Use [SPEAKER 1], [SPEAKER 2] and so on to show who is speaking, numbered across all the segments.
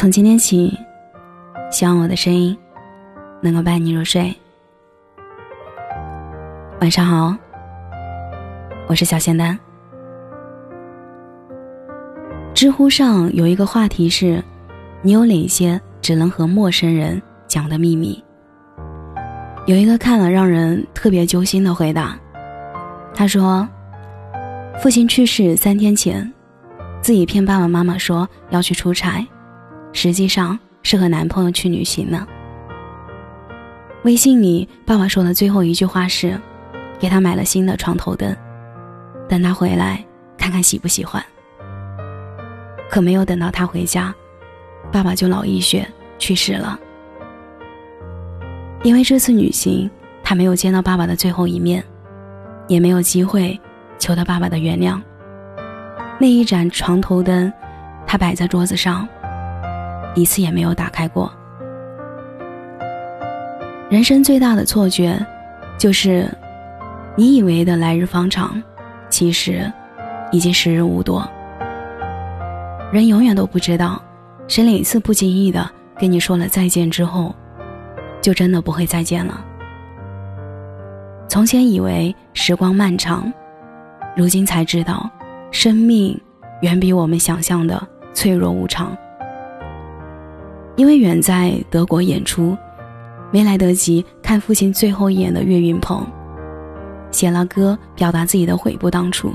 [SPEAKER 1] 从今天起，希望我的声音能够伴你入睡。晚上好，我是小仙丹。知乎上有一个话题是：你有哪些只能和陌生人讲的秘密？有一个看了让人特别揪心的回答，他说：父亲去世三天前，自己骗爸爸妈妈说要去出差。实际上是和男朋友去旅行呢。微信里，爸爸说的最后一句话是：“给他买了新的床头灯，等他回来看看喜不喜欢。”可没有等到他回家，爸爸就脑溢血去世了。因为这次旅行，他没有见到爸爸的最后一面，也没有机会求到爸爸的原谅。那一盏床头灯，他摆在桌子上。一次也没有打开过。人生最大的错觉，就是，你以为的来日方长，其实，已经时日无多。人永远都不知道，谁哪次不经意的跟你说了再见之后，就真的不会再见了。从前以为时光漫长，如今才知道，生命远比我们想象的脆弱无常。因为远在德国演出，没来得及看父亲最后一眼的岳云鹏，写了歌表达自己的悔不当初。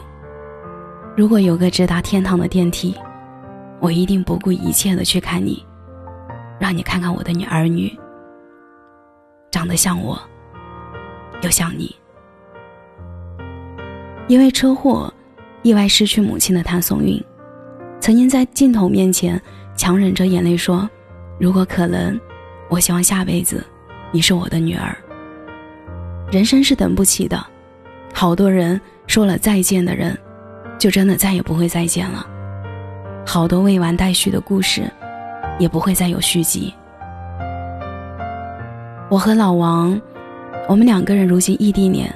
[SPEAKER 1] 如果有个直达天堂的电梯，我一定不顾一切的去看你，让你看看我的女儿女，长得像我，又像你。因为车祸，意外失去母亲的谭松韵，曾经在镜头面前强忍着眼泪说。如果可能，我希望下辈子你是我的女儿。人生是等不起的，好多人说了再见的人，就真的再也不会再见了。好多未完待续的故事，也不会再有续集。我和老王，我们两个人如今异地恋，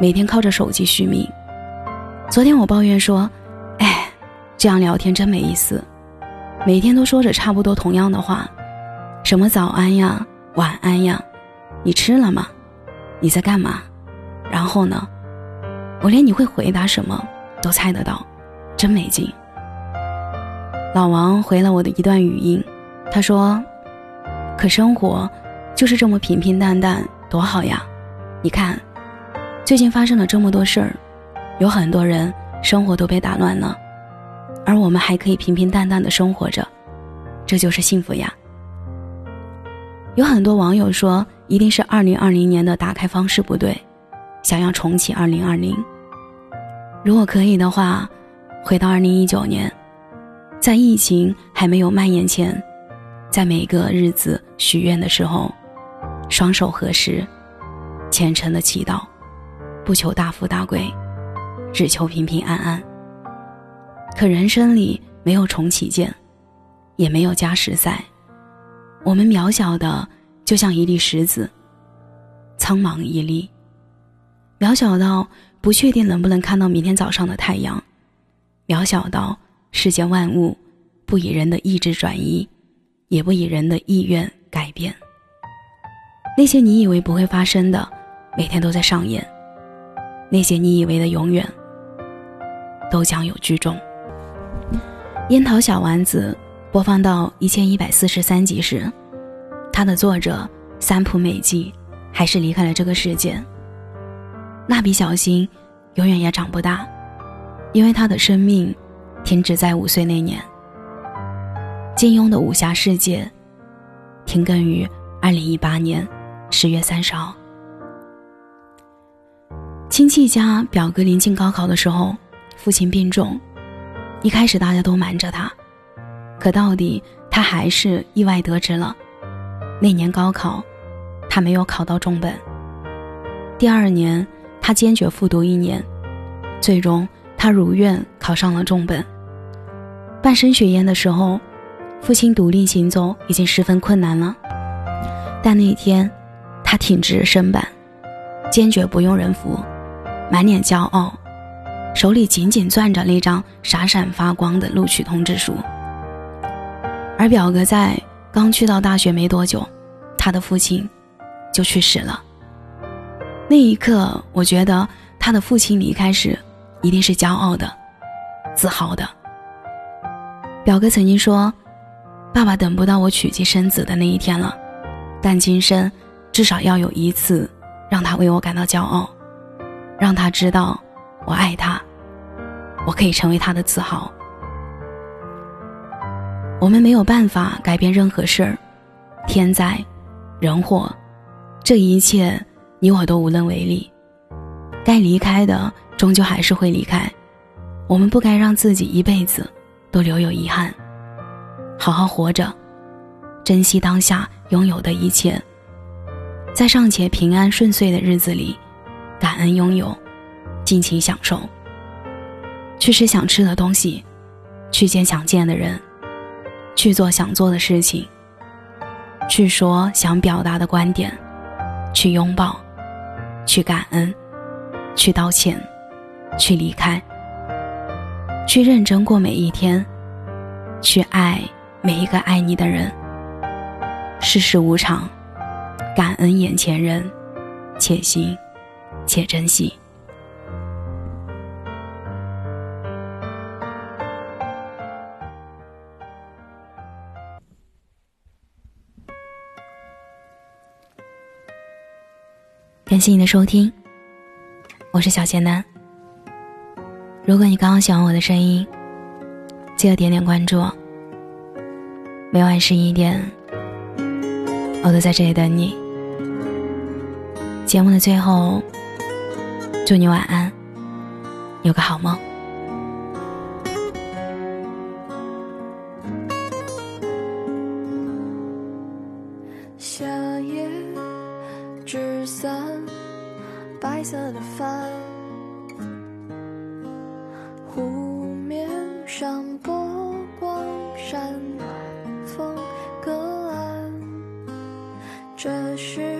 [SPEAKER 1] 每天靠着手机续命。昨天我抱怨说：“哎，这样聊天真没意思，每天都说着差不多同样的话。”什么早安呀，晚安呀，你吃了吗？你在干嘛？然后呢？我连你会回答什么都猜得到，真没劲。老王回了我的一段语音，他说：“可生活就是这么平平淡淡，多好呀！你看，最近发生了这么多事儿，有很多人生活都被打乱了，而我们还可以平平淡淡的生活着，这就是幸福呀。”有很多网友说，一定是二零二零年的打开方式不对，想要重启二零二零。如果可以的话，回到二零一九年，在疫情还没有蔓延前，在每个日子许愿的时候，双手合十，虔诚的祈祷，不求大富大贵，只求平平安安。可人生里没有重启键，也没有加时赛。我们渺小的，就像一粒石子，苍茫一粒，渺小到不确定能不能看到明天早上的太阳，渺小到世间万物不以人的意志转移，也不以人的意愿改变。那些你以为不会发生的，每天都在上演；那些你以为的永远，都将有剧终。樱桃小丸子。播放到一千一百四十三集时，它的作者三浦美纪还是离开了这个世界。蜡笔小新永远也长不大，因为他的生命停止在五岁那年。金庸的武侠世界停更于二零一八年十月三十号。亲戚家表哥临近高考的时候，父亲病重，一开始大家都瞒着他。可到底，他还是意外得知了，那年高考，他没有考到重本。第二年，他坚决复读一年，最终他如愿考上了重本。办升学宴的时候，父亲独立行走已经十分困难了，但那天，他挺直身板，坚决不用人扶，满脸骄傲，手里紧紧攥着那张闪闪发光的录取通知书。而表哥在刚去到大学没多久，他的父亲就去世了。那一刻，我觉得他的父亲离开时，一定是骄傲的、自豪的。表哥曾经说：“爸爸等不到我娶妻生子的那一天了，但今生至少要有一次，让他为我感到骄傲，让他知道我爱他，我可以成为他的自豪。”我们没有办法改变任何事儿，天灾、人祸，这一切你我都无能为力。该离开的终究还是会离开，我们不该让自己一辈子都留有遗憾。好好活着，珍惜当下拥有的一切，在尚且平安顺遂的日子里，感恩拥有，尽情享受。去吃想吃的东西，去见想见的人。去做想做的事情，去说想表达的观点，去拥抱，去感恩，去道歉，去离开，去认真过每一天，去爱每一个爱你的人。世事无常，感恩眼前人，且行且珍惜。谢你的收听，我是小贤男。如果你刚刚喜欢我的声音，记得点点关注。每晚十一点，我都在这里等你。节目的最后，祝你晚安，有个好梦。
[SPEAKER 2] 白色的帆，湖面上波光闪，风隔岸。这是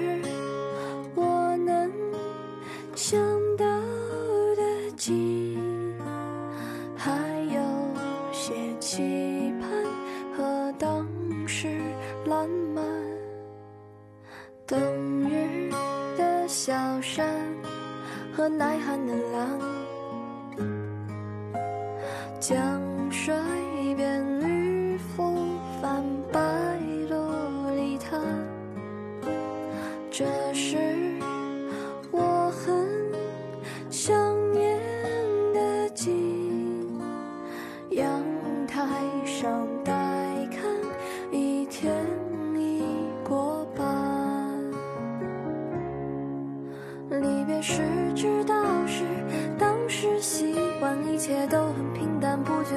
[SPEAKER 2] 小山。和耐寒的狼，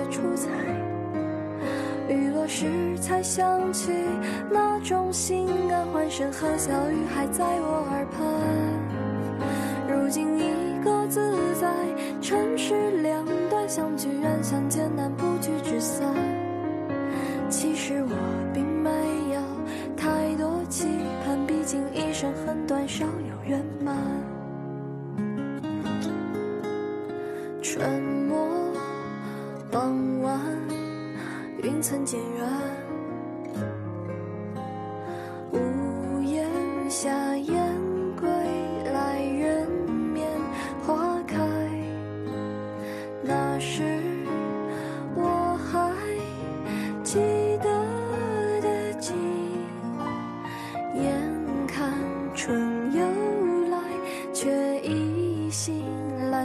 [SPEAKER 2] 出彩。雨落时才想起那种心安，欢声和笑语还在我耳畔。如今一个自在，城市两端相聚远，相见难，不聚只散。其实我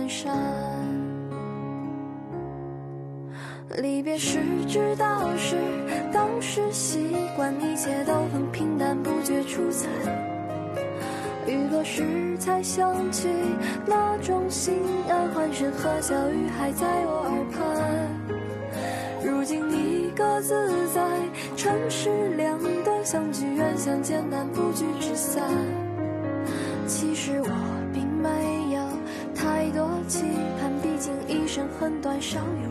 [SPEAKER 2] 阑珊。离别时知道是当时习惯，一切都很平淡，不觉出彩。雨落时才想起那种心安，欢声和笑语还在我耳畔。如今你各自在，城市两端相聚远，相见难，不聚只散。其实我短，少有。